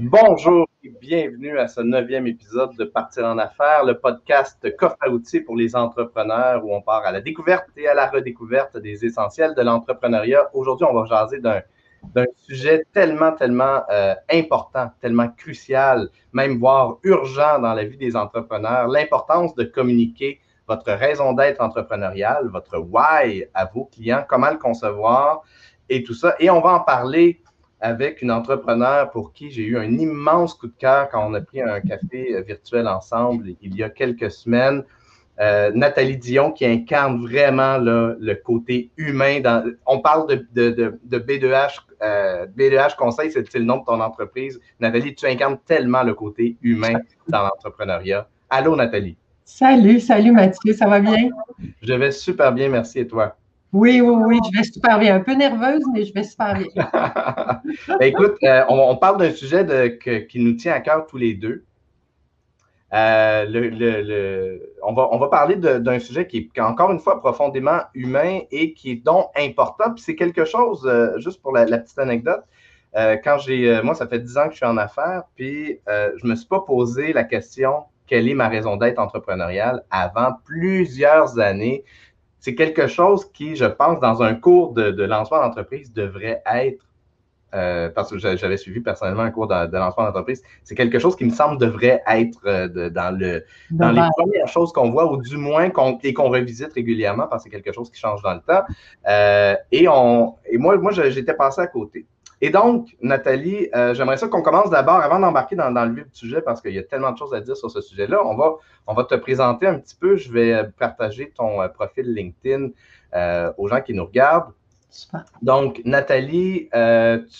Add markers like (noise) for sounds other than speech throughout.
Bonjour et bienvenue à ce neuvième épisode de Partir en affaires, le podcast coffre à outils pour les entrepreneurs où on part à la découverte et à la redécouverte des essentiels de l'entrepreneuriat. Aujourd'hui, on va jaser d'un d'un sujet tellement, tellement euh, important, tellement crucial, même voire urgent dans la vie des entrepreneurs, l'importance de communiquer votre raison d'être entrepreneuriale, votre why à vos clients, comment le concevoir et tout ça. Et on va en parler avec une entrepreneur pour qui j'ai eu un immense coup de cœur quand on a pris un café virtuel ensemble il y a quelques semaines. Euh, Nathalie Dion qui incarne vraiment le côté humain. Dans, on parle de, de, de, B2H, euh, B2H Conseil, c'est le nom de ton entreprise. Nathalie, tu incarnes tellement le côté humain dans l'entrepreneuriat. Allô, Nathalie. Salut, salut Mathieu, ça va bien? Je vais super bien, merci. Et toi? Oui, oui, oui, je vais super bien. Un peu nerveuse, mais je vais super bien. (laughs) Ben, écoute, euh, on, parle d'un sujet qui nous tient à cœur tous les deux. Euh, le, on, va, on va parler d'un sujet qui est, encore une fois profondément humain et qui est donc important. Puis c'est quelque chose, euh, juste pour la, petite anecdote, quand j'ai, moi, ça fait dix ans que je suis en affaires, puis je ne me suis pas posé la question quelle est ma raison d'être entrepreneuriale avant plusieurs années c'est quelque chose qui, je pense, dans un cours de, lancement d'entreprise, devrait être, euh, parce que j'avais suivi personnellement un cours de, lancement d'entreprise, c'est quelque chose qui me semble devrait être euh, dans, le, dans les premières choses qu'on voit, ou du moins qu'on, et qu'on revisite régulièrement, parce que c'est quelque chose qui change dans le temps. Euh, et, on, et moi, moi j'étais passé à côté. Et donc, Nathalie, euh, j'aimerais ça qu'on commence d'abord, avant d'embarquer dans, le vif du sujet, parce qu'il y a tellement de choses à dire sur ce sujet-là, on va, on va te présenter un petit peu. Je vais partager ton euh, profil LinkedIn euh, aux gens qui nous regardent. Super. Donc, Nathalie,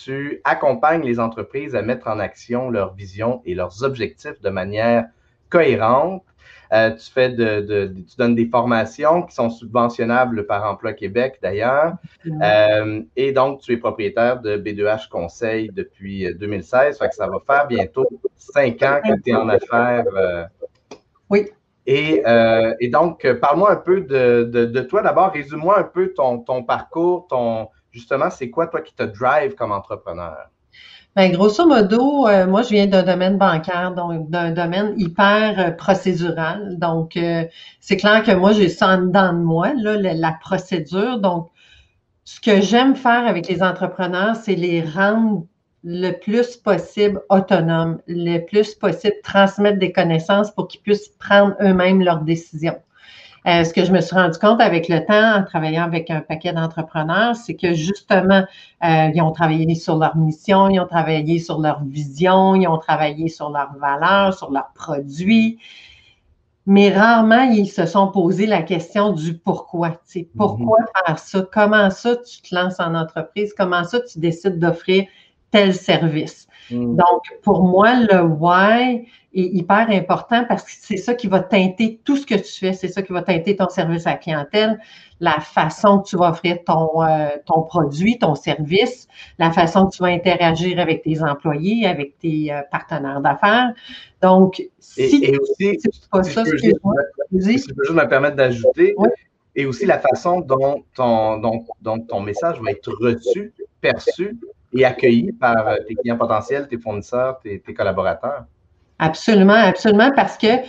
tu accompagnes les entreprises à mettre en action leur vision et leurs objectifs de manière cohérente. Euh, tu fais de, tu donnes des formations qui sont subventionnables par Emploi Québec d'ailleurs. Euh, et donc, tu es propriétaire de B2H Conseil depuis 2016. Fait que ça va faire bientôt cinq ans que tu es en affaires. Euh. oui. Et, donc, parle-moi un peu de, toi d'abord. Résume-moi un peu ton, ton parcours, ton justement, c'est quoi toi qui te drive comme entrepreneur? Bien, grosso modo, euh, moi, je viens d'un domaine bancaire, donc d'un domaine hyper euh, procédural. Donc, euh, c'est clair que moi, j'ai ça en dedans de moi, la, procédure. Donc, ce que j'aime faire avec les entrepreneurs, c'est les rendre le plus possible autonomes, le plus possible transmettre des connaissances pour qu'ils puissent prendre eux-mêmes leurs décisions. Euh, ce que je me suis rendu compte avec le temps en travaillant avec un paquet d'entrepreneurs, c'est que justement, euh, ils ont travaillé sur leur mission, ils ont travaillé sur leur vision, ils ont travaillé sur leurs valeurs, sur leurs produits. Mais rarement, ils se sont posé la question du pourquoi. Pourquoi mm-hmm. faire ça? Comment ça tu te lances en entreprise? Comment ça tu décides d'offrir tel service? Mm. Donc, pour moi, le why est hyper important parce que c'est ça qui va teinter tout ce que tu fais, c'est ça qui va teinter ton service à la clientèle, la façon que tu vas offrir ton, euh, ton produit, ton service, la façon que tu vas interagir avec tes employés, avec tes euh, partenaires d'affaires. Donc, si et, aussi, c'est pas ça, si je peux juste me permettre d'ajouter, et aussi la façon dont ton, dont, dont ton message va être reçu, perçu et accueilli par euh, tes clients potentiels, tes fournisseurs, tes, collaborateurs. Absolument, absolument, parce que euh,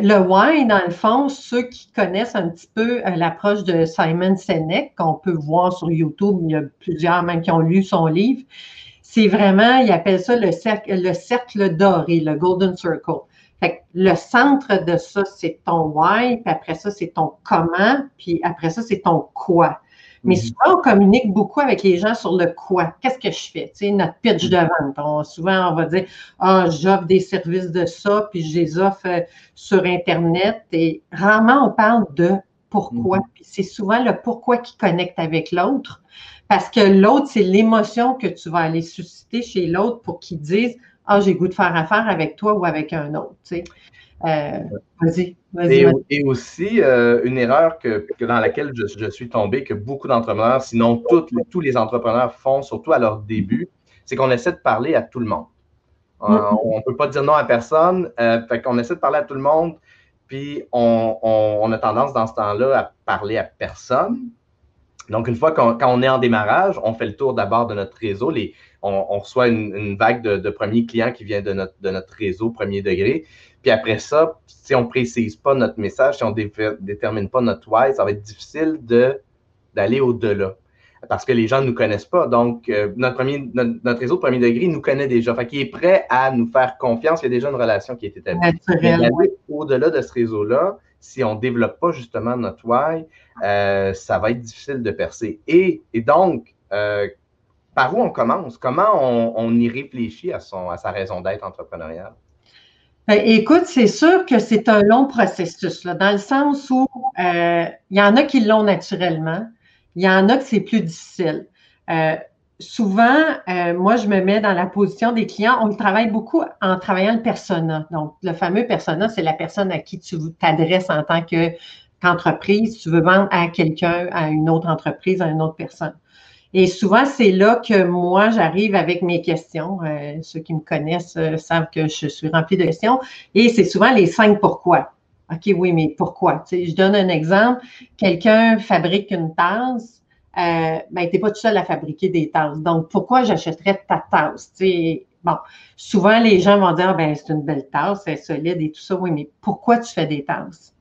le why, dans le fond, ceux qui connaissent un petit peu euh, l'approche de Simon Sinek, qu'on peut voir sur YouTube, il y a plusieurs même qui ont lu son livre, c'est vraiment, il appelle ça le cercle, le cercle doré, le Golden Circle. Fait le centre de ça, c'est ton why, puis après ça, c'est ton comment, puis après ça, c'est ton quoi. Mais mhm. souvent, on communique beaucoup avec les gens sur le quoi. Qu'est-ce que je fais? Tu sais, notre pitch mhm. de vente. souvent, on va dire Ah, j'offre des services de ça, puis je les offre euh, sur Internet. Et rarement, on parle de pourquoi. Mhm. Puis c'est souvent le pourquoi qui connecte avec l'autre. Parce que l'autre, c'est l'émotion que tu vas aller susciter chez l'autre pour qu'il dise Ah, j'ai goût de faire affaire avec toi ou avec un autre. Tu sais. Euh, vas-y, vas-y. Et, aussi, euh, une erreur que, dans laquelle je, suis tombé, que beaucoup d'entrepreneurs, sinon tous les entrepreneurs font, surtout à leur début, c'est qu'on essaie de parler à tout le monde. On ne peut pas dire non à personne. Euh, fait qu'on essaie de parler à tout le monde, puis on, a tendance dans ce temps-là à parler à personne. Donc, une fois qu'on quand on est en démarrage, on fait le tour d'abord de notre réseau. Les, on, reçoit une, vague de, premiers clients qui vient de notre, de notre réseau premier degré. Puis après ça, si on ne précise pas notre message, si on ne détermine pas notre why, ça va être difficile d'aller au-delà parce que les gens ne nous connaissent pas. Donc, euh, notre, premier, notre, réseau de premier degré nous connaît déjà. Fait qu'il est prêt à nous faire confiance. Il y a déjà une relation qui est établie. Au-delà de ce réseau-là, si on ne développe pas justement notre why, euh, ça va être difficile de percer. Et, donc, euh, par où on commence? Comment on, y réfléchit à, son, à sa raison d'être entrepreneuriale? Ben, écoute, c'est sûr que c'est un long processus, là, dans le sens où il y en a qui l'ont naturellement, il y en a que c'est plus difficile. Euh, souvent, euh, moi, je me mets dans la position des clients. On travaille beaucoup en travaillant le persona. Donc, le fameux persona, c'est la personne à qui tu t'adresses en tant qu'entreprise. tu veux vendre à quelqu'un, à une autre entreprise, à une autre personne. Et souvent, c'est là que moi, j'arrive avec mes questions. Euh, ceux qui me connaissent savent que je suis remplie de questions. Et c'est souvent les cinq pourquoi. OK, oui, mais pourquoi? je donne un exemple. Quelqu'un fabrique une tasse, euh, ben, tu n'es pas tout seul à fabriquer des tasses. Donc, pourquoi j'achèterais ta tasse? bon, souvent, les gens vont dire, ben, c'est une belle tasse, c'est solide et tout ça. Oui, mais pourquoi tu fais des tasses?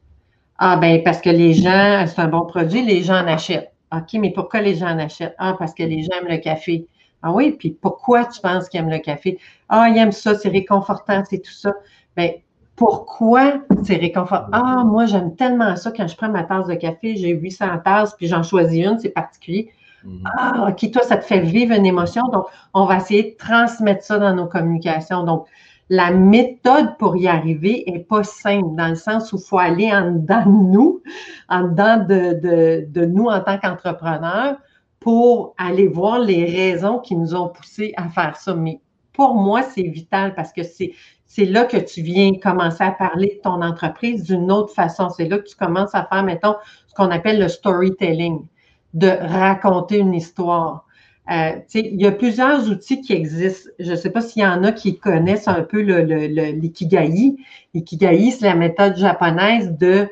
Ah, ben, parce que les gens, c'est un bon produit, les gens en achètent. OK, mais pourquoi les gens en achètent? Ah, parce que les gens aiment le café. Ah oui, puis pourquoi tu penses qu'ils aiment le café? Ah, ils aiment ça, c'est réconfortant, c'est tout ça. Bien, pourquoi c'est réconfortant? Ah, moi, j'aime tellement ça quand je prends ma tasse de café, j'ai 800 tasses, puis j'en choisis une, c'est particulier. Mhm. Ah, OK, toi, ça te fait vivre une émotion. Donc, on va essayer de transmettre ça dans nos communications. Donc, la méthode pour y arriver n'est pas simple, dans le sens où il faut aller en dedans de nous, en dedans de, de nous en tant qu'entrepreneurs, pour aller voir les raisons qui nous ont poussés à faire ça. Mais pour moi, c'est vital parce que c'est c'est là que tu viens commencer à parler de ton entreprise d'une autre façon. C'est là que tu commences à faire, mettons, ce qu'on appelle le storytelling, de raconter une histoire. Euh, il y a plusieurs outils qui existent. Je ne sais pas s'il y en a qui connaissent un peu l'ikigai. Le, l'ikigai, c'est la méthode japonaise de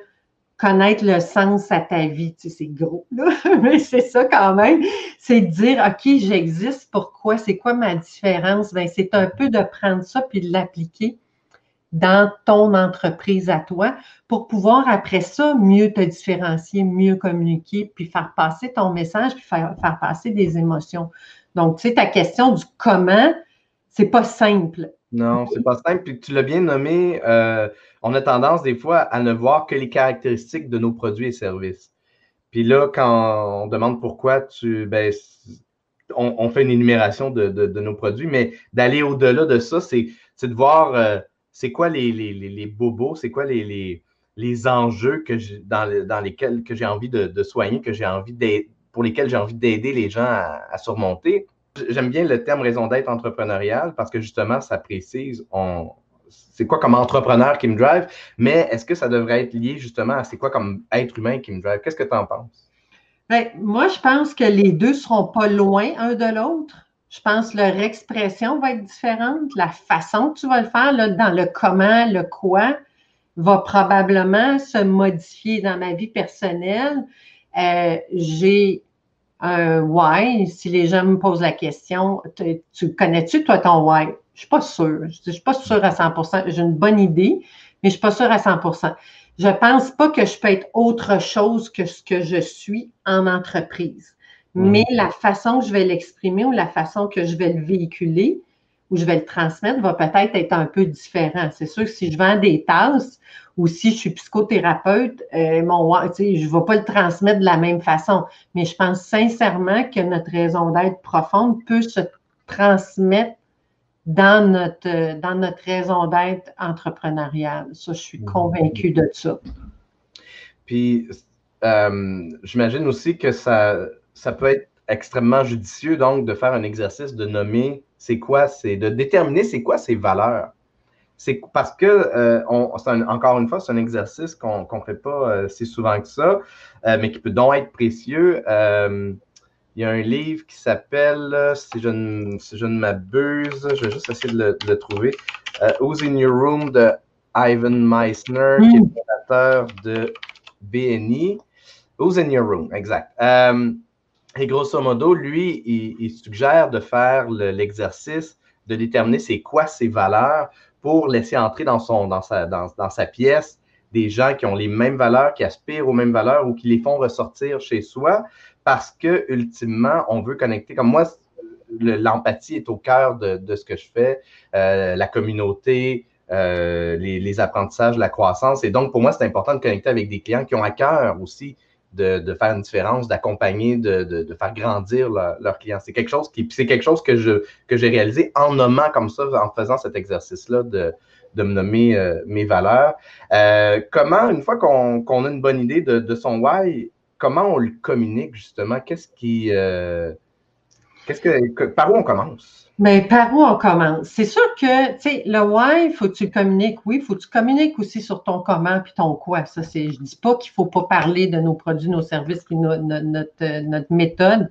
connaître le sens à ta vie. Tu sais, c'est gros, là, (laughs) mais c'est ça quand même. C'est de dire, OK, j'existe, pourquoi? C'est quoi ma différence? Ben, c'est un peu de prendre ça puis de l'appliquer dans ton entreprise à toi pour pouvoir, après ça, mieux te différencier, mieux communiquer, puis faire passer ton message, puis faire, faire passer des émotions. Donc, tu sais, ta question du comment, c'est pas simple. Non, c'est pas simple. Puis tu l'as bien nommé, euh, on a tendance des fois à ne voir que les caractéristiques de nos produits et services. Puis là, quand on demande pourquoi tu. Ben, on, fait une énumération de, nos produits, mais d'aller au-delà de ça, c'est de voir euh, c'est quoi les, bobos, c'est quoi les, enjeux que dans, lesquels que j'ai envie de, soigner, que j'ai envie pour lesquels j'ai envie d'aider les gens à surmonter? J'aime bien le terme raison d'être entrepreneuriale parce que justement, ça précise on, c'est quoi comme entrepreneur qui me drive, mais est-ce que ça devrait être lié justement à c'est quoi comme être humain qui me drive? Qu'est-ce que tu en penses? Bien, moi, je pense que les deux ne seront pas loin un de l'autre. Je pense que leur expression va être différente. La façon que tu vas le faire, dans le comment, le quoi, va probablement se modifier dans ma vie personnelle. Euh, j'ai un why, si les gens me posent la question, tu connais-tu toi ton why? Je suis pas sûre. Je ne suis pas sûre à 100% J'ai une bonne idée, mais je ne suis pas sûre à 100% Je ne pense pas que je peux être autre chose que ce que je suis en entreprise. Mm. Mais la façon que je vais l'exprimer ou la façon que je vais le véhiculer ou je vais le transmettre va peut-être être un peu différent. C'est sûr que si je vends des tasses ou si je suis psychothérapeute, euh, mon, je ne vais pas le transmettre de la même façon. Mais je pense sincèrement que notre raison d'être profonde peut se transmettre dans notre, dans notre raison d'être entrepreneuriale. Ça, je suis convaincue de ça. Puis, euh, j'imagine aussi que ça, ça peut être extrêmement judicieux, donc, de faire un exercice de nommer c'est quoi, c'est de déterminer c'est quoi ses valeurs c'est parce que, euh, encore une fois, c'est un exercice qu'on ne fait pas euh, si souvent que ça, euh, mais qui peut donc être précieux. il y a un livre qui s'appelle, si je ne, m'abuse, je vais juste essayer de le, trouver, Who's in Your Room de Ivan Meissner, qui est fondateur de BNI. Who's in Your Room, exact. Et grosso modo, lui, il, suggère de faire l'exercice de déterminer c'est quoi ses valeurs pour laisser entrer dans, sa pièce des gens qui ont les mêmes valeurs, qui aspirent aux mêmes valeurs ou qui les font ressortir chez soi parce que, ultimement, on veut connecter. Comme moi, l'empathie est au cœur de, ce que je fais, euh, la communauté, euh, les, les, apprentissages, la croissance. Et donc, pour moi, c'est important de connecter avec des clients qui ont à cœur aussi de, faire une différence, d'accompagner, de, faire grandir leurs clients. C'est quelque chose qui, c'est quelque chose que je que j'ai réalisé en nommant comme ça, en faisant cet exercice-là de, de me nommer euh, mes valeurs. Euh, comment, une fois qu'on a une bonne idée de, son why, comment on le communique justement? Qu'est-ce qui euh, qu'est-ce que par où on commence? Mais par où on commence? C'est sûr que, tu sais, le why, faut que tu communiques, oui, faut que tu communiques aussi sur ton comment puis ton quoi. Ça, c'est, je dis pas qu'il faut pas parler de nos produits, nos services puis notre, notre, méthode,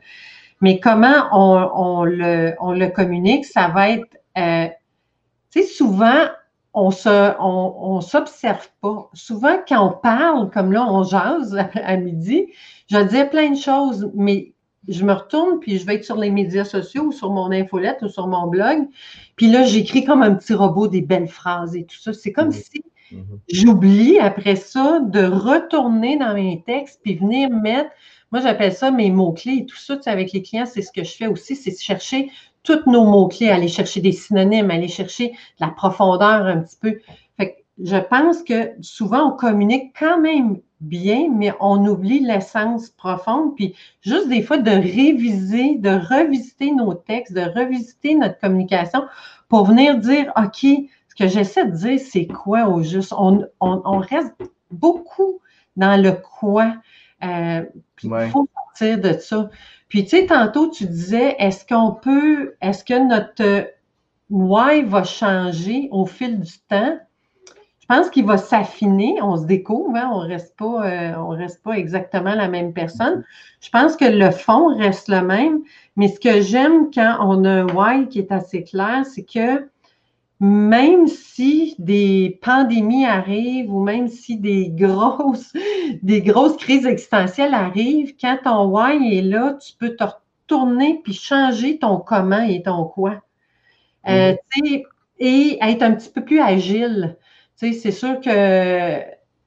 mais comment on, le, on le communique, ça va être, euh, tu sais, souvent, on se, on, on s'observe pas. Souvent, quand on parle, comme là, on jase (laughs) à midi, je dis plein de choses, mais je me retourne, puis je vais être sur les médias sociaux ou sur mon infolette ou sur mon blog. Puis là, j'écris comme un petit robot des belles phrases et tout ça. C'est comme mhm. si mhm. j'oublie après ça de retourner dans mes textes puis venir mettre, moi j'appelle ça mes mots-clés et tout ça. Tu sais, avec les clients, c'est ce que je fais aussi, c'est chercher tous nos mots-clés, aller chercher des synonymes, aller chercher de la profondeur un petit peu. Fait que je pense que souvent on communique quand même bien, mais on oublie l'essence profonde. Puis juste des fois de réviser, de revisiter nos textes, de revisiter notre communication pour venir dire, OK, ce que j'essaie de dire, c'est quoi au juste? On, reste beaucoup dans le quoi. Euh, puis il faut sortir de ça. Puis, tu sais, tantôt, tu disais, est-ce qu'on peut, est-ce que notre why va changer au fil du temps? Je pense qu'il va s'affiner, on se découvre, hein, on reste pas, euh, on reste pas exactement la même personne. Je pense que le fond reste le même, mais ce que j'aime quand on a un why qui est assez clair, c'est que même si des pandémies arrivent ou même si des (laughs) grosses, des grosses crises existentielles arrivent, quand ton why est là, tu peux te retourner puis changer ton comment et ton quoi. Euh, mm-hmm. et être un petit peu plus agile c'est sûr que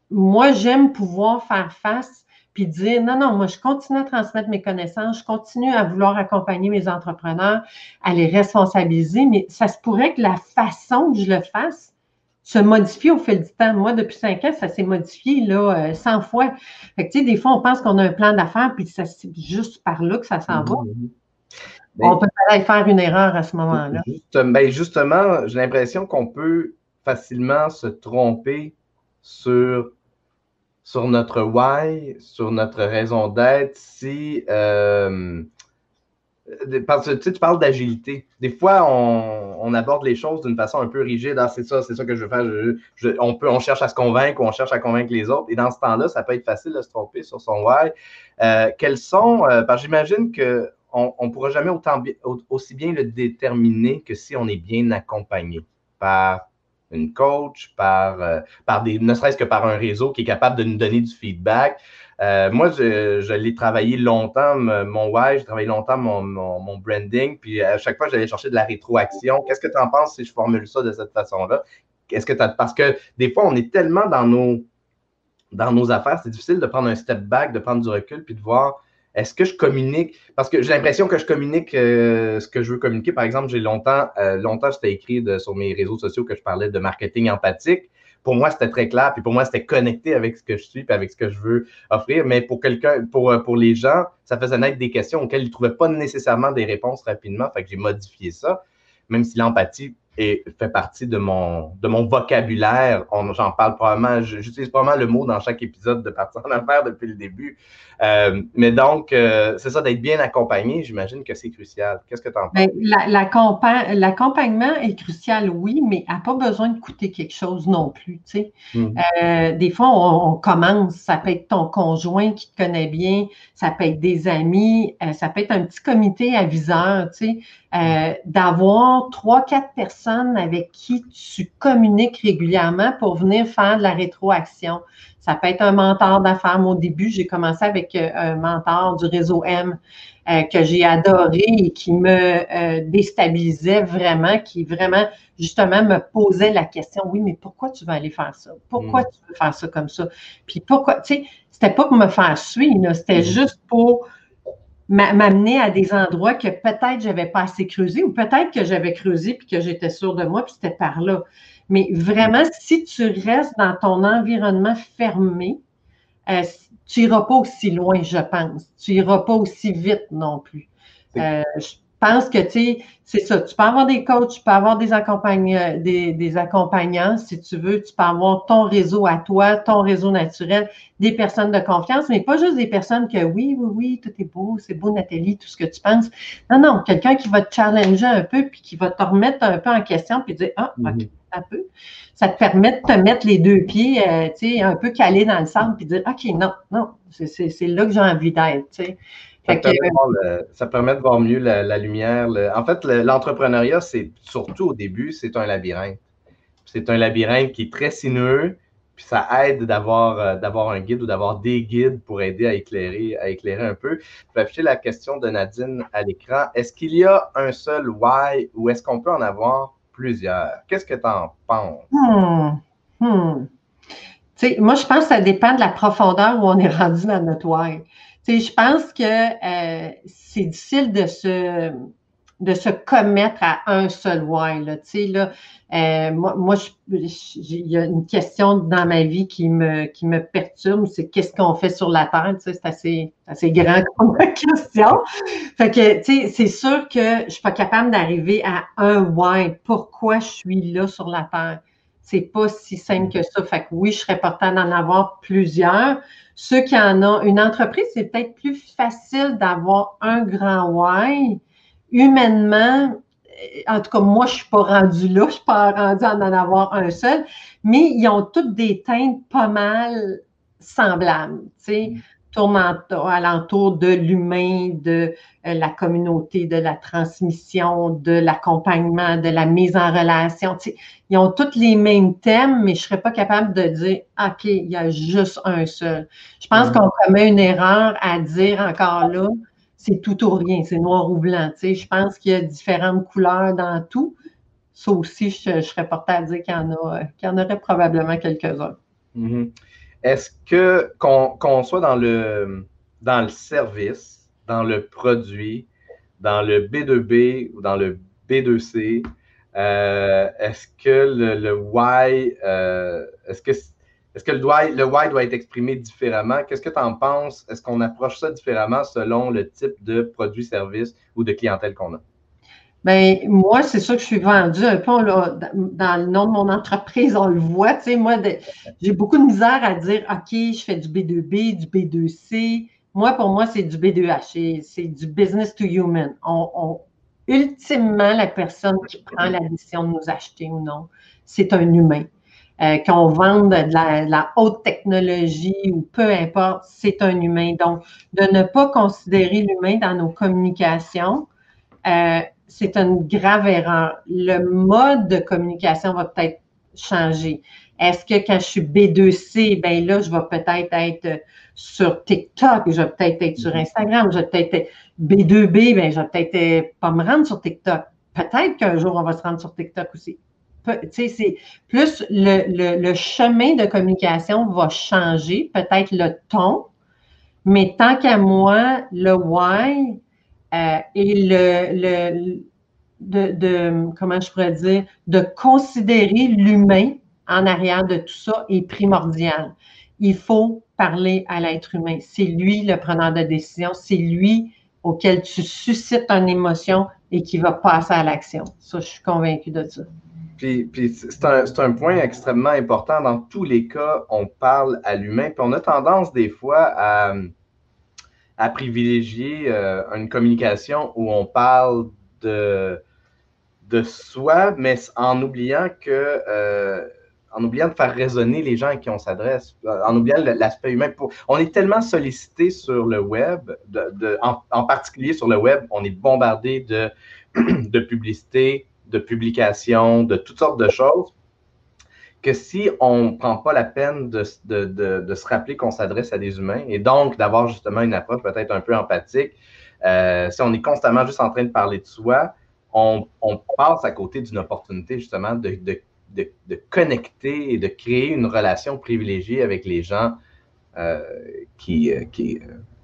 moi, j'aime pouvoir faire face puis dire non, non, moi, je continue à transmettre mes connaissances, je continue à vouloir accompagner mes entrepreneurs, à les responsabiliser, mais ça se pourrait que la façon que je le fasse se modifie au fil du temps. Moi, depuis cinq ans, ça s'est modifié là, 100 euh, fois. Fait que, des fois, on pense qu'on a un plan d'affaires, puis c'est juste par là que ça s'en va. Mm-hmm. on peut aller faire une erreur à ce moment-là. Ben, justement, j'ai l'impression qu'on peut facilement se tromper sur, sur notre why, sur notre raison d'être, si. Euh, parce que tu, parles d'agilité. Des fois, on, aborde les choses d'une façon un peu rigide. Ah, c'est ça, c'est ça que je veux faire. on, peut, on cherche à se convaincre ou on cherche à convaincre les autres. Et dans ce temps-là, ça peut être facile de se tromper sur son why. Euh, quels sont. Euh, parce que j'imagine qu'on ne pourra jamais autant, aussi bien le déterminer que si on est bien accompagné par une coach, par, euh, par des, ne serait-ce que par un réseau qui est capable de nous donner du feedback. Euh, moi, je, l'ai travaillé longtemps, mon why, j'ai travaillé longtemps mon, mon, branding, puis à chaque fois, j'allais chercher de la rétroaction. Qu'est-ce que tu en penses si je formule ça de cette façon-là? Qu'est-ce que tu Parce que des fois, on est tellement dans nos, dans nos affaires, c'est difficile de prendre un step back, de prendre du recul, puis de voir est-ce que je communique? Parce que j'ai l'impression que je communique euh, ce que je veux communiquer. Par exemple, j'ai longtemps, euh, longtemps, c'était écrit sur mes réseaux sociaux que je parlais de marketing empathique. Pour moi, c'était très clair, puis pour moi, c'était connecté avec ce que je suis, puis avec ce que je veux offrir. Mais pour quelqu'un, pour, euh, pour les gens, ça faisait naître des questions auxquelles ils ne trouvaient pas nécessairement des réponses rapidement. Fait que j'ai modifié ça, même si l'empathie et fait partie de mon, de mon vocabulaire. J'en parle probablement, j'utilise probablement le mot dans chaque épisode de Partir en affaires depuis le début. Euh, mais donc, euh, c'est ça, d'être bien accompagné, j'imagine que c'est crucial. Qu'est-ce que tu en penses? Ben, l'accompagnement est crucial, oui, mais n'a pas besoin de coûter quelque chose non plus. Tu sais. Mmh. Euh, des fois, on, commence, ça peut être ton conjoint qui te connaît bien, ça peut être des amis, ça peut être un petit comité aviseur, tu sais, d'avoir trois, quatre personnes personne avec qui tu communiques régulièrement pour venir faire de la rétroaction. Ça peut être un mentor d'affaires. Au début, j'ai commencé avec euh, un mentor du réseau M euh, que j'ai adoré et qui me euh, déstabilisait vraiment, qui vraiment, justement, me posait la question, oui, mais pourquoi tu veux aller faire ça? Pourquoi mm. tu veux faire ça comme ça? Puis pourquoi, tu sais, c'était pas pour me faire suivre, c'était mm. juste pour m'amener à des endroits que peut-être j'avais pas assez creusé ou peut-être que j'avais creusé puis que j'étais sûre de moi puis c'était par là. Mais vraiment, si tu restes dans ton environnement fermé, euh, tu n'iras pas aussi loin, je pense. Tu n'iras pas aussi vite non plus. Euh, pense que, tu sais, c'est ça. Tu peux avoir des coachs, tu peux avoir des, accompagnants, des, des, accompagnants, si tu veux. Tu peux avoir ton réseau à toi, ton réseau naturel, des personnes de confiance, mais pas juste des personnes que oui, oui, oui, tout est beau, c'est beau, Nathalie, tout ce que tu penses. Non, non, quelqu'un qui va te challenger un peu, puis qui va te remettre un peu en question, puis dire, ah, OK, mm-hmm. un peu. Ça te permet de te mettre les deux pieds, euh, tu sais, un peu calé dans le sable, puis dire, OK, non, non, c'est là que j'ai envie d'être, tu sais. Ça, permet de voir mieux la, lumière. En fait, l'entrepreneuriat, c'est surtout au début, c'est un labyrinthe. C'est un labyrinthe qui est très sinueux, puis ça aide d'avoir euh, d'avoir un guide ou d'avoir des guides pour aider à éclairer, à éclairer un peu. Je vais afficher la question de Nadine à l'écran. Est-ce qu'il y a un seul why ou est-ce qu'on peut en avoir plusieurs? Qu'est-ce que tu en penses? Hmm. Hmm. Moi, je pense que ça dépend de la profondeur où on est rendu dans notre why je pense que euh, c'est difficile de se, de se commettre à un seul why. Là, euh, moi, moi il y a une question dans ma vie qui me, qui me perturbe, c'est qu'est-ce qu'on fait sur la Terre? C'est assez, assez grand (laughs) comme question. Fait que, c'est sûr que je ne suis pas capable d'arriver à un why. Pourquoi je suis là sur la Terre? C'est pas si simple que ça. Fait que oui, je serais portée d'en avoir plusieurs. Ceux qui en ont une entreprise, c'est peut-être plus facile d'avoir un grand why. Humainement, euh, en tout cas, moi, je suis pas rendue là, je suis pas rendue à en avoir un seul, mais ils ont toutes des teintes pas mal semblables. Tu tourne alentour de l'humain, de euh, la communauté, de la transmission, de l'accompagnement, de la mise en relation. ils ont tous les mêmes thèmes, mais je ne serais pas capable de dire, OK, il y a juste un seul. Je pense qu'on commet une erreur à dire encore là, c'est tout ou rien, c'est noir ou blanc. je pense qu'il y a différentes couleurs dans tout. Ça aussi, je, serais portée à dire qu'il y en, a, qu'il y en aurait probablement quelques-uns. Mm-hmm. Est-ce que qu'on soit dans le, service, dans le produit, dans le B2B ou dans le B2C, euh, est-ce que le, euh, est-ce le, why, le why doit être exprimé différemment? Qu'est-ce que tu en penses? Est-ce qu'on approche ça différemment selon le type de produit, service ou de clientèle qu'on a? Bien, moi, c'est ça que je suis vendue un peu dans le nom de mon entreprise, on le voit. Tu sais, moi, j'ai beaucoup de misère à dire OK, je fais du B2B, du B2C. Moi, pour moi, c'est du B2H, c'est du business to human. On, ultimement, la personne qui prend la décision de nous acheter ou non, c'est un humain. Euh, qu'on vende de la, haute technologie ou peu importe, c'est un humain. Donc, de ne pas considérer l'humain dans nos communications, euh, c'est une grave erreur. Le mode de communication va peut-être changer. Est-ce que quand je suis B2C, ben là, je vais peut-être être sur TikTok, je vais peut-être être sur mhm. Instagram, je vais peut-être être B2B, ben je vais peut-être pas me rendre sur TikTok. Peut-être qu'un jour, on va se rendre sur TikTok aussi. Tu sais, c'est plus le, le, chemin de communication va changer, peut-être le ton, mais tant qu'à moi, le why, euh, et le, de, comment je pourrais dire, de considérer l'humain en arrière de tout ça est primordial. Il faut parler à l'être humain. C'est lui le preneur de décision, c'est lui auquel tu suscites une émotion et qui va passer à l'action. Ça, je suis convaincue de ça. Puis, c'est un, un, point extrêmement important. Dans tous les cas, on parle à l'humain. Puis on a tendance des fois à, à privilégier euh, une communication où on parle de, soi, mais en oubliant que euh, en oubliant de faire résonner les gens à qui on s'adresse, en oubliant l'aspect humain. on est tellement sollicité sur le web, en, particulier sur le web, on est bombardé de, (clears throat) de publicité, de publications, de toutes sortes de choses, que si on ne prend pas la peine de, se rappeler qu'on s'adresse à des humains et donc d'avoir justement une approche peut-être un peu empathique, euh, si on est constamment juste en train de parler de soi, on, passe à côté d'une opportunité justement de, connecter et de créer une relation privilégiée avec les gens euh, qui, euh, qui,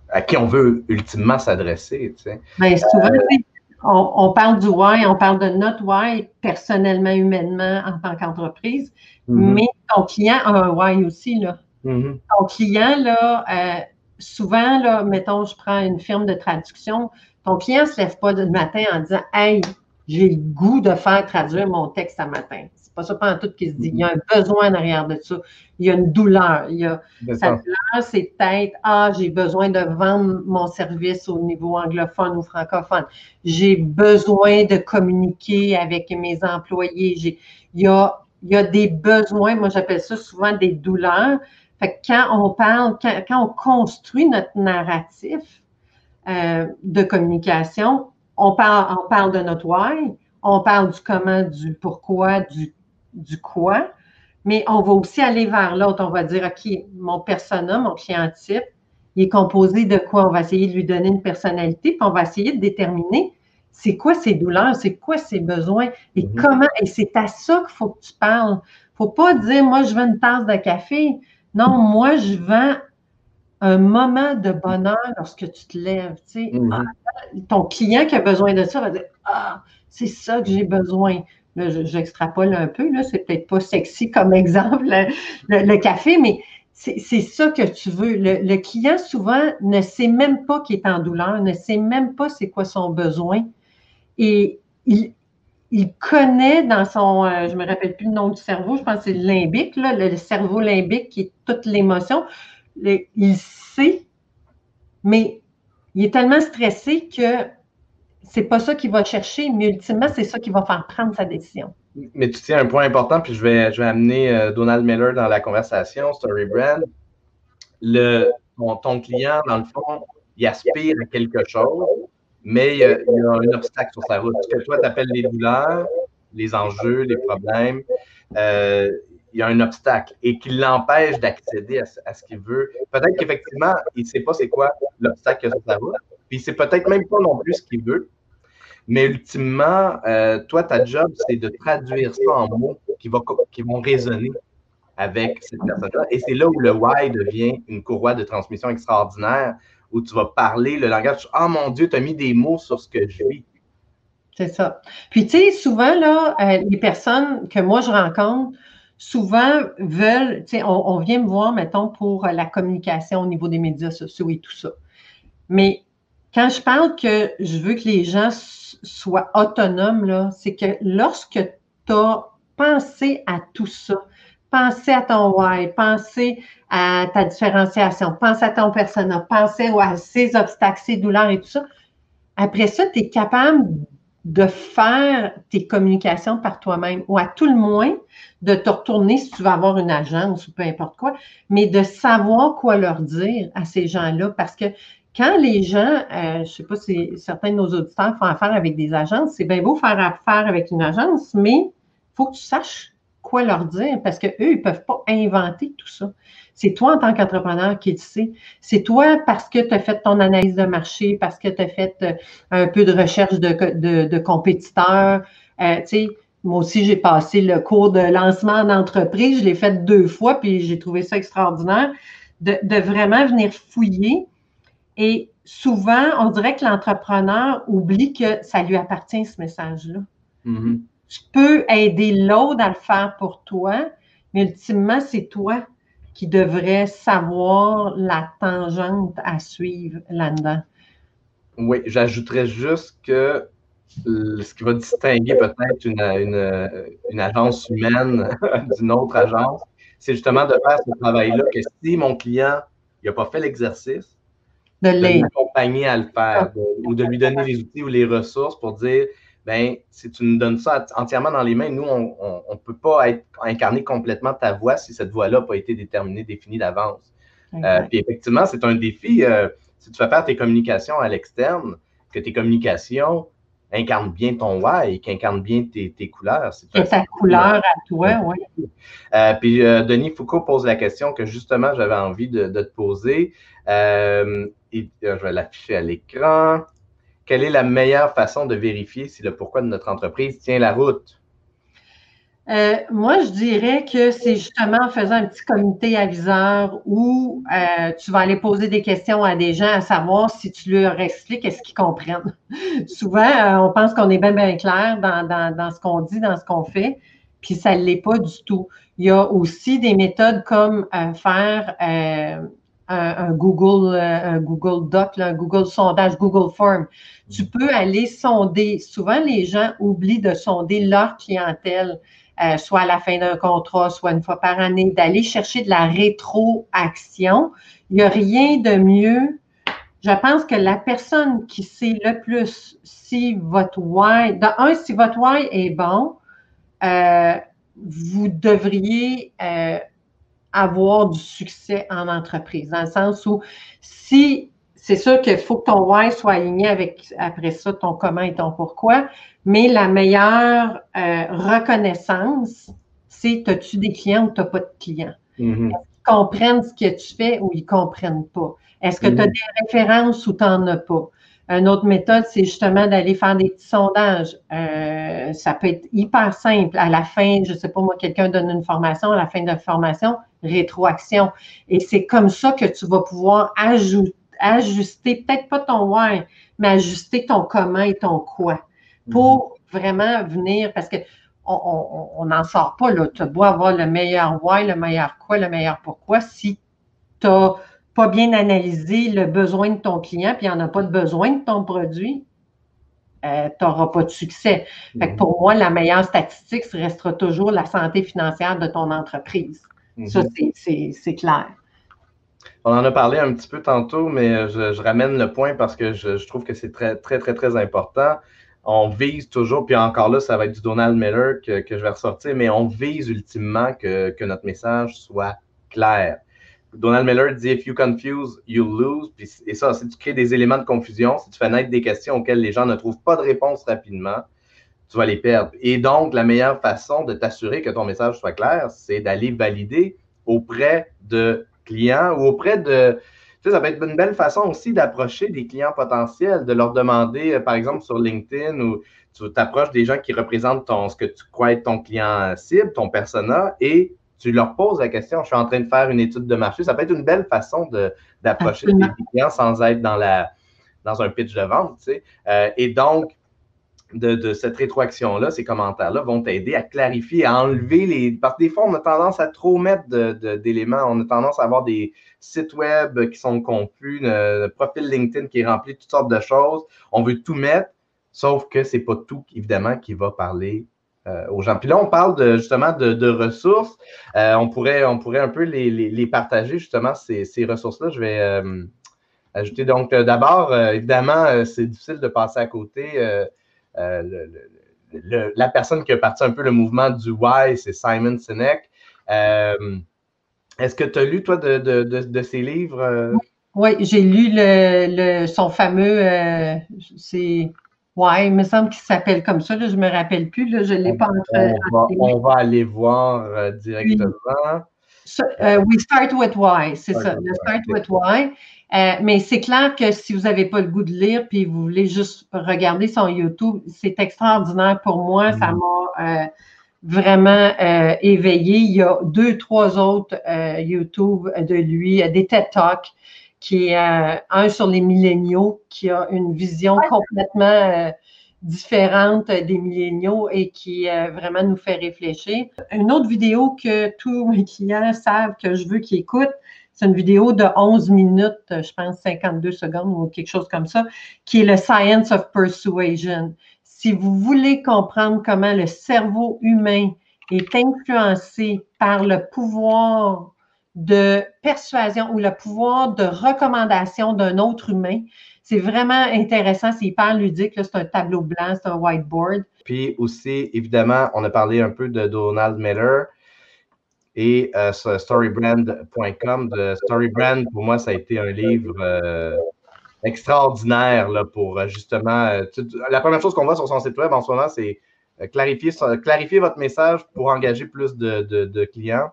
à qui on veut ultimement s'adresser. Tu ben, souvent, on, parle du why, on parle de notre why personnellement, humainement, en tant qu'entreprise, mm-hmm. mais ton client a un why aussi. Là. Mm-hmm. Ton client, là, euh, souvent, là, mettons, je prends une firme de traduction, ton client ne se lève pas le matin en disant Hey, j'ai le goût de faire traduire mon texte à matin pas ça pas tout qui se dit. Il y a un besoin en arrière de ça. Il y a une douleur. Il y a, sa douleur, c'est peut-être Ah, j'ai besoin de vendre mon service au niveau anglophone ou francophone. J'ai besoin de communiquer avec mes employés. J'ai, il, y a, il y a des besoins, moi j'appelle ça souvent des douleurs. Fait que quand on parle, quand, on construit notre narratif euh, de communication, on parle, on parle de notre why, on parle du comment, du pourquoi, du du quoi, mais on va aussi aller vers l'autre. On va dire, OK, mon persona, mon client type, il est composé de quoi? On va essayer de lui donner une personnalité, puis on va essayer de déterminer c'est quoi ses douleurs, c'est quoi ses besoins et mhm. comment. Et c'est à ça qu'il faut que tu parles. Il ne faut pas dire, moi, je veux une tasse de café. Non, moi, je vends un moment de bonheur lorsque tu te lèves. Mhm. Ah, ton client qui a besoin de ça va dire, ah, c'est ça que j'ai besoin. Là, j'extrapole un peu, là, c'est peut-être pas sexy comme (laughs) exemple, le, café, mais c'est ça que tu veux. Le, client, souvent, ne sait même pas qu'il est en douleur, ne sait même pas c'est quoi son besoin. Et il, connaît dans son, euh, je me rappelle plus le nom du cerveau, je pense que c'est le limbique, là, le, cerveau limbique qui est toute l'émotion. Il sait, mais il est tellement stressé que c'est pas ça qu'il va chercher, mais ultimement, c'est ça qui va faire prendre sa décision. Mais tu tiens un point important, puis je vais, je vais amener euh, Donald Miller dans la conversation, Story Brand. Le, ton, client, dans le fond, il aspire à quelque chose, mais il y a, un obstacle sur sa route. Ce que toi, tu appelles les douleurs, les enjeux, les problèmes, euh, il y a un obstacle et qui l'empêche d'accéder à, ce qu'il veut. Peut-être qu'effectivement, il ne sait pas c'est quoi l'obstacle sur sa route, puis c'est peut-être même pas non plus ce qu'il veut. Mais ultimement, euh, toi, ta job, c'est de traduire ça en mots qui, qui vont résonner avec cette personne-là. Et c'est là où le why devient une courroie de transmission extraordinaire, où tu vas parler le langage. Oh, mon Dieu, tu as mis des mots sur ce que je vis. C'est ça. Puis, tu sais, souvent, là, euh, les personnes que moi je rencontre, souvent veulent, tu sais, on, vient me voir, mettons, pour la communication au niveau des médias sociaux et tout ça. Mais quand je parle que je veux que les gens soient autonomes, c'est que lorsque tu as pensé à tout ça, pensé à ton why, pensé à ta différenciation, pensé à ton persona, pensé à ces obstacles, ces douleurs et tout ça, après ça, tu es capable de faire tes communications par toi-même ou à tout le moins de te retourner si tu vas avoir une agence ou peu importe quoi, mais de savoir quoi leur dire à ces gens-là. Parce que quand les gens, euh, je ne sais pas si certains de nos auditeurs font affaire avec des agences, c'est bien beau faire affaire avec une agence, mais il faut que tu saches quoi leur dire parce qu'eux, ils ne peuvent pas inventer tout ça. C'est toi en tant qu'entrepreneur qui le sais. C'est toi parce que tu as fait ton analyse de marché, parce que tu as fait euh, un peu de recherche de, compétiteurs. Euh, moi aussi, j'ai passé le cours de lancement d'entreprise. Je l'ai fait deux fois, puis j'ai trouvé ça extraordinaire de, de vraiment venir fouiller et souvent, on dirait que l'entrepreneur oublie que ça lui appartient, ce message-là. Mm-hmm. Tu peux aider l'autre à le faire pour toi, mais ultimement, c'est toi qui devrais savoir la tangente à suivre là-dedans. Oui, j'ajouterais juste que ce qui va distinguer peut-être une, agence humaine (laughs) d'une autre agence, c'est justement de faire ce travail-là que si mon client n'a pas fait l'exercice, de l'accompagner à le faire, ou de lui donner les outils ou les ressources pour dire, ben, si tu nous donnes ça entièrement dans les mains, nous, on ne peut pas être incarner complètement ta voix si cette voix-là n'a pas été déterminée, définie d'avance. Euh, puis effectivement, c'est un défi. Euh, si tu vas faire tes communications à l'externe, que tes communications incarne bien ton why, qui incarne bien tes, couleurs. C'est ta couleur à toi, oui. Euh, puis Denis Foucault pose la question que justement j'avais envie de, te poser. et, je vais l'afficher à l'écran. Quelle est la meilleure façon de vérifier si le pourquoi de notre entreprise tient la route? Euh, moi, je dirais que c'est justement en faisant un petit comité aviseur où euh, tu vas aller poser des questions à des gens à savoir si tu leur expliques est-ce qu'ils comprennent. (laughs) Souvent, euh, on pense qu'on est bien, bien clair dans, dans, dans ce qu'on dit, dans ce qu'on fait, puis ça ne l'est pas du tout. Il y a aussi des méthodes comme faire un, Google, un Google Doc, un Google sondage, Google Form. Tu peux aller sonder. Souvent, les gens oublient de sonder leur clientèle. Euh, soit à la fin d'un contrat, soit une fois par année, d'aller chercher de la rétroaction. Il n'y a rien de mieux. Je pense que la personne qui sait le plus si votre why, dans un, si votre why est bon, euh, vous devriez euh, avoir du succès en entreprise, dans le sens où si c'est sûr qu'il faut que ton why soit aligné avec après ça ton comment et ton pourquoi, mais la meilleure euh, reconnaissance, c'est as-tu des clients ou tu n'as pas de clients? Est-ce qu'ils comprennent ce que tu fais ou ils ne comprennent pas? Est-ce que tu as mm-hmm. des références ou tu n'en as pas? Une autre méthode, c'est justement d'aller faire des petits sondages. Euh, ça peut être hyper simple. À la fin, je ne sais pas moi, quelqu'un donne une formation, à la fin de la formation, rétroaction. Et c'est comme ça que tu vas pouvoir ajouter ajuster, peut-être pas ton why, mais ajuster ton comment et ton quoi pour mhm. vraiment venir, parce que on n'en sort pas, là. Tu dois avoir le meilleur why, le meilleur quoi, le meilleur pourquoi si tu n'as pas bien analysé le besoin de ton client, puis il n'y en a pas de besoin de ton produit, euh, tu n'auras pas de succès. Fait mhm. pour moi, la meilleure statistique restera toujours la santé financière de ton entreprise. Ça, mhm. c'est clair. On en a parlé un petit peu tantôt, mais je, ramène le point parce que je, trouve que c'est très, très, très, très important. On vise toujours, puis encore là, ça va être du Donald Miller que, je vais ressortir, mais on vise ultimement que, notre message soit clair. Donald Miller dit If you confuse, you lose. et ça, si tu crées des éléments de confusion, si tu fais naître des questions auxquelles les gens ne trouvent pas de réponse rapidement, tu vas les perdre. Et donc, la meilleure façon de t'assurer que ton message soit clair, c'est d'aller valider auprès de clients ou auprès de. Tu sais, ça va être une belle façon aussi d'approcher des clients potentiels, de leur demander, euh, par exemple, sur LinkedIn ou tu t'approches des gens qui représentent ton, ce que tu crois être ton client cible, ton persona, et tu leur poses la question, je suis en train de faire une étude de marché. Ça peut être une belle façon d'approcher des clients sans être dans, la, dans un pitch de vente. Tu sais. Euh, et donc, de, cette rétroaction-là, ces commentaires-là vont t'aider à clarifier, à enlever les. Parce que des fois, on a tendance à trop mettre d'éléments. on a tendance à avoir des sites web qui sont confus, un profil LinkedIn qui est rempli de toutes sortes de choses. On veut tout mettre, sauf que ce n'est pas tout, évidemment, qui va parler euh, aux gens. Puis là, on parle justement de, ressources. Euh, on, pourrait, on pourrait un peu les, partager, justement, ces, ressources-là. Je vais euh, ajouter donc d'abord, évidemment, c'est difficile de passer à côté. Euh, la personne qui a parti un peu le mouvement du Why, c'est Simon Sinek. Euh, est-ce que tu as lu, toi, de, de, de, ses livres? Euh? Oui, j'ai lu le, son fameux, c'est, ouais, il me semble qu'il s'appelle comme ça, là, je ne me rappelle plus, là, je ne l'ai pas entre. On va, aller voir directement. Oui. Start with Why, c'est ça, le Start with Why. Euh, mais c'est clair que si vous n'avez pas le goût de lire puis vous voulez juste regarder son YouTube, c'est extraordinaire pour moi. Ça mm. m'a euh, vraiment euh, éveillé. Il y a deux, trois autres YouTube de lui, des TED Talks, qui est un sur les milléniaux, qui a une vision complètement différente des milléniaux et qui vraiment nous fait réfléchir. Une autre vidéo que tous mes clients savent que je veux qu'ils écoutent, c'est une vidéo de 11 minutes, je pense 52 secondes ou quelque chose comme ça, qui est le Science of Persuasion. Si vous voulez comprendre comment le cerveau humain est influencé par le pouvoir de persuasion ou le pouvoir de recommandation d'un autre humain, c'est vraiment intéressant, c'est hyper ludique. C'est un tableau blanc, c'est un whiteboard. Puis aussi, évidemment, on a parlé un peu de Donald Miller et euh, storybrand.com. De Storybrand, pour moi, ça a été un livre euh, extraordinaire là, pour euh, justement. La première chose qu'on voit sur son site web en ce moment, c'est clarifier, clarifier votre message pour engager plus de, clients.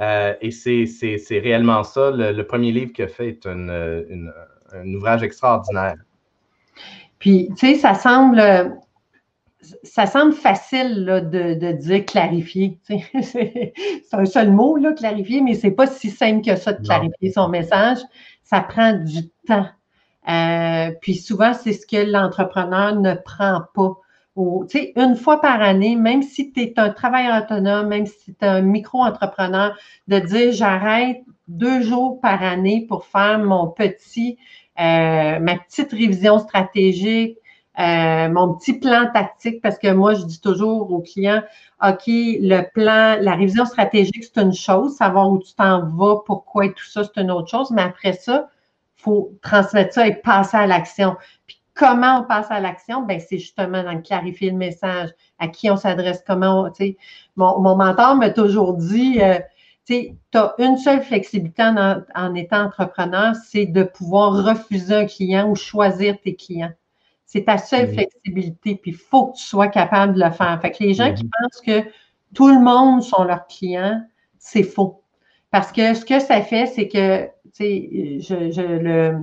et c'est réellement ça. Le, premier livre qu'il a fait est un ouvrage extraordinaire. Puis, tu sais, ça semble, ça semble facile de, dire clarifier. (laughs) c'est un seul mot, là, clarifier, mais c'est pas si simple que ça de clarifier son message. Ça prend du temps. Euh, puis souvent, c'est ce que l'entrepreneur ne prend pas. Tu sais, une fois par année, même si tu es un travailleur autonome, même si tu es un micro-entrepreneur, de dire j'arrête deux jours par année pour faire mon petit, euh, ma petite révision stratégique, euh, mon petit plan tactique, parce que moi, je dis toujours aux clients, OK, le plan, la révision stratégique, c'est une chose, savoir où tu t'en vas, pourquoi et tout ça, c'est une autre chose, mais après ça, il faut transmettre ça et passer à l'action. Puis comment on passe à l'action? Ben, c'est justement dans clarifier le message, à qui on s'adresse, comment, sais. Mon, mon mentor m'a toujours dit, euh, tu as une seule flexibilité en étant entrepreneur, c'est de pouvoir refuser un client ou choisir tes clients. C'est ta seule flexibilité, puis il faut que tu sois capable de le faire. Fait que les gens qui mhm. pensent que tout le monde sont leurs clients, c'est faux. Parce que ce que ça fait, c'est que, tu sais, je, je, le,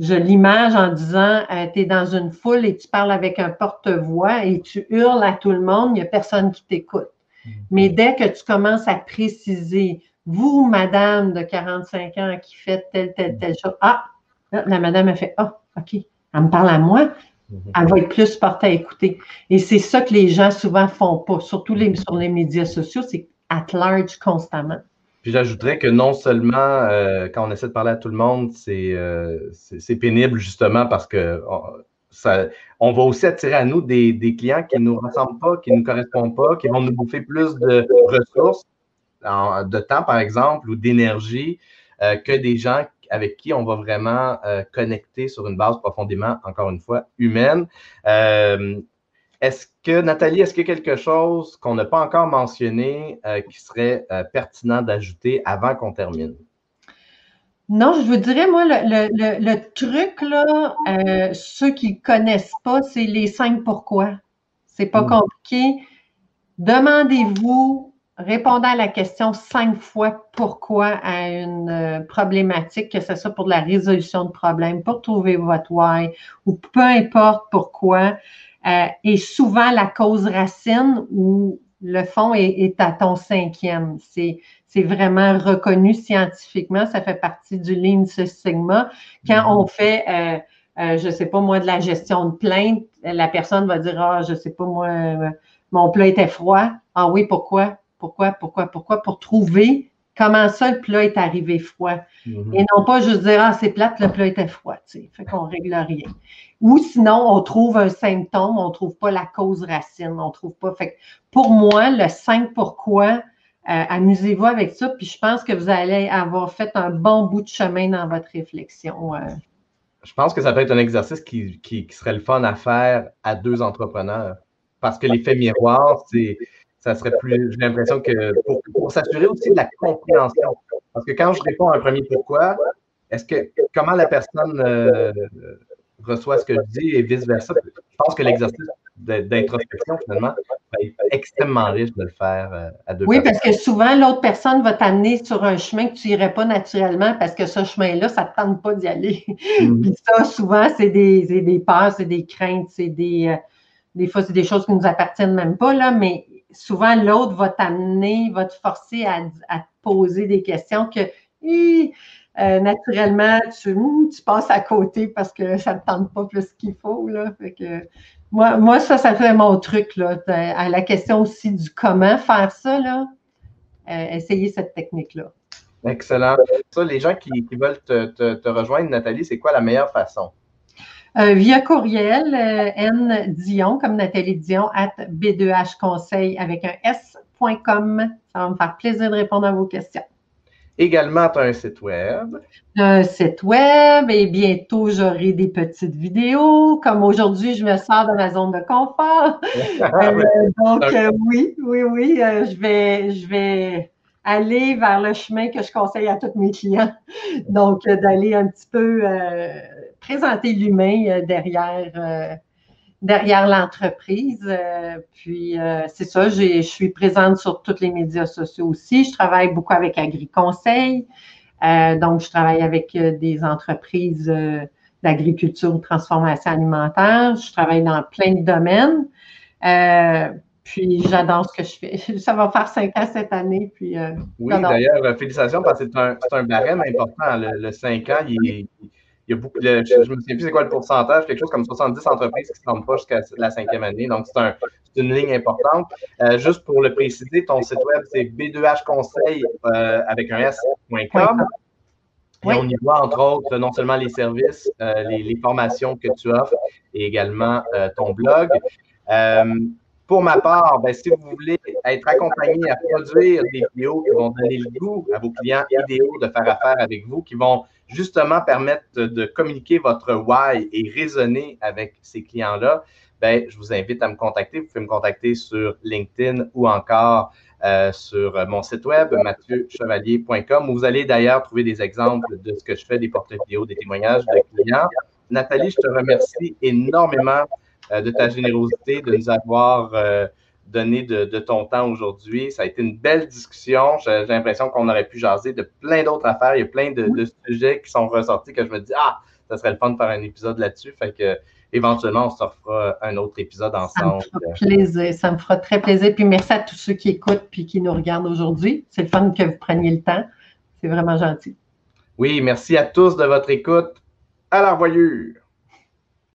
je l'image en disant, euh, tu es dans une foule et tu parles avec un porte-voix et tu hurles à tout le monde, il n'y a personne qui t'écoute. Mhm. Mais dès que tu commences à préciser, vous, madame de 45 ans qui fait telle, telle, telle chose, ah, la madame a fait, ah, OK, elle me parle à moi, mhm. elle va être plus portée à écouter. Et c'est ça que les gens souvent font pas, surtout les, sur les médias sociaux, c'est at large constamment. Puis j'ajouterais que non seulement euh, quand on essaie de parler à tout le monde, c'est euh, pénible justement parce que ça, on va aussi attirer à nous des, clients qui ne nous ressemblent pas, qui ne nous correspondent pas, qui vont nous bouffer plus de ressources, de temps par exemple, ou d'énergie, euh, que des gens avec qui on va vraiment euh, connecter sur une base profondément, encore une fois, humaine. Euh, est-ce que, Nathalie, est-ce qu'il y a quelque chose qu'on n'a pas encore mentionné euh, qui serait pertinent d'ajouter avant qu'on termine? Non, je vous dirais, moi, le, truc, là, ceux qui ne connaissent pas, c'est les cinq pourquoi. C'est pas mmh. compliqué. Demandez-vous répondant à la question cinq fois pourquoi à une euh, problématique, que ce soit pour la résolution de problème, pour trouver votre why ou peu importe pourquoi, euh, et souvent la cause racine ou le fond est, à ton cinquième. C'est, c'est vraiment reconnu scientifiquement. Ça fait partie du Lean Six Sigma. Quand mm-hmm. on fait, euh, euh, je sais pas moi, de la gestion de plainte, la personne va dire, ah, je sais pas moi, mon plat était froid. Ah oui, pourquoi? Pourquoi, pourquoi, pourquoi? Pour trouver comment ça le plat est arrivé froid. Mhm. Et non pas juste dire, ah, c'est plate, le plat était froid, tu sais. Fait qu'on règle rien. Ou sinon, on trouve un symptôme, on ne trouve pas la cause racine, on ne trouve pas. Fait pour moi, le 5 pourquoi, euh, amusez-vous avec ça, puis je pense que vous allez avoir fait un bon bout de chemin dans votre réflexion. Euh. Je pense que ça peut être un exercice qui, qui serait le fun à faire à deux entrepreneurs. Parce que l'effet miroir, c'est ça serait plus. J'ai l'impression que pour, s'assurer aussi de la compréhension. Parce que quand je réponds à un premier pourquoi, est-ce que comment la personne euh, reçoit ce que je dis et vice-versa, je pense que l'exercice d'introspection, finalement, va être extrêmement riche de le faire euh, à deux Oui, parce que souvent, l'autre personne va t'amener sur un chemin que tu n'irais pas naturellement parce que ce chemin-là, ça ne te tente pas d'y aller. Mm-hmm. (laughs) Puis ça, souvent, c'est des, des peurs, c'est des craintes, c'est des. Euh, des fois, c'est des choses qui ne nous appartiennent même pas, là, mais souvent, l'autre va t'amener, va te forcer à, te poser des questions que euh, naturellement, tu, hmm, tu, passes à côté parce que ça ne te tente pas plus qu'il faut. Là. moi, moi, ça, ça fait mon truc. Là. À la question aussi du comment faire ça, là, euh, cette technique-là. Excellent. Ça, les gens qui, veulent te rejoindre, Nathalie, c'est quoi la meilleure façon? Euh, via courriel, euh, N Dion, comme Nathalie Dion, at B2H Conseil avec un S.com. Ça va me faire plaisir de répondre à vos questions. Également, tu as un site web. Un site web et bientôt, j'aurai des petites vidéos. Comme aujourd'hui, je me sors de ma zone de confort. (laughs) Euh, donc, oui, oui, oui, je vais, je vais aller vers le chemin que je conseille à tous mes clients. Donc, d'aller un petit peu présenter l'humain derrière derrière l'entreprise. puis c'est ça, je suis présente sur tous les médias sociaux aussi. Je travaille beaucoup avec AgriConseil. donc, je travaille avec des entreprises d'agriculture ou transformation alimentaire. Je travaille dans plein de domaines. Puis j'adore ce que je fais. (laughs) Ça va faire cinq ans cette année. Puis, euh, oui, d'ailleurs, euh, félicitations parce que c'est un, un, barème important. Le, cinq ans, il, y a beaucoup. je ne me souviens plus c'est quoi le pourcentage, quelque chose comme 70 entreprises qui ne se rendent pas jusqu'à la cinquième année. Donc, c'est un, une ligne importante. Euh, juste pour le préciser, ton site web, c'est b2hconseil avec un s.com. Et on y voit, entre autres, non seulement les services, les, les, formations que tu offres et également ton blog. Pour ma part, ben, si vous voulez être accompagné à produire des vidéos qui vont donner le goût à vos clients idéaux de faire affaire avec vous, qui vont justement permettre de communiquer votre why et raisonner avec ces clients-là, ben, je vous invite à me contacter. Vous pouvez me contacter sur LinkedIn ou encore euh, sur mon site web, mathieuchevalier.com, où vous allez d'ailleurs trouver des exemples de ce que je fais, des portraits vidéo, des témoignages de clients. Nathalie, je te remercie énormément euh, de ta générosité, de nous avoir euh, donné de, ton temps aujourd'hui. Ça a été une belle discussion. J'ai l'impression qu'on aurait pu jaser de plein d'autres affaires. Il y a plein de, sujets qui sont ressortis que je me dis, ah, ça serait le fun de faire un épisode là-dessus. Fait que éventuellement, on se fera un autre épisode ensemble. Ça me fera plaisir. Ça me fera très plaisir. Puis merci à tous ceux qui écoutent puis qui nous regardent aujourd'hui. C'est le fun que vous preniez le temps. C'est vraiment gentil. Oui, merci à tous de votre écoute. À la revoyure!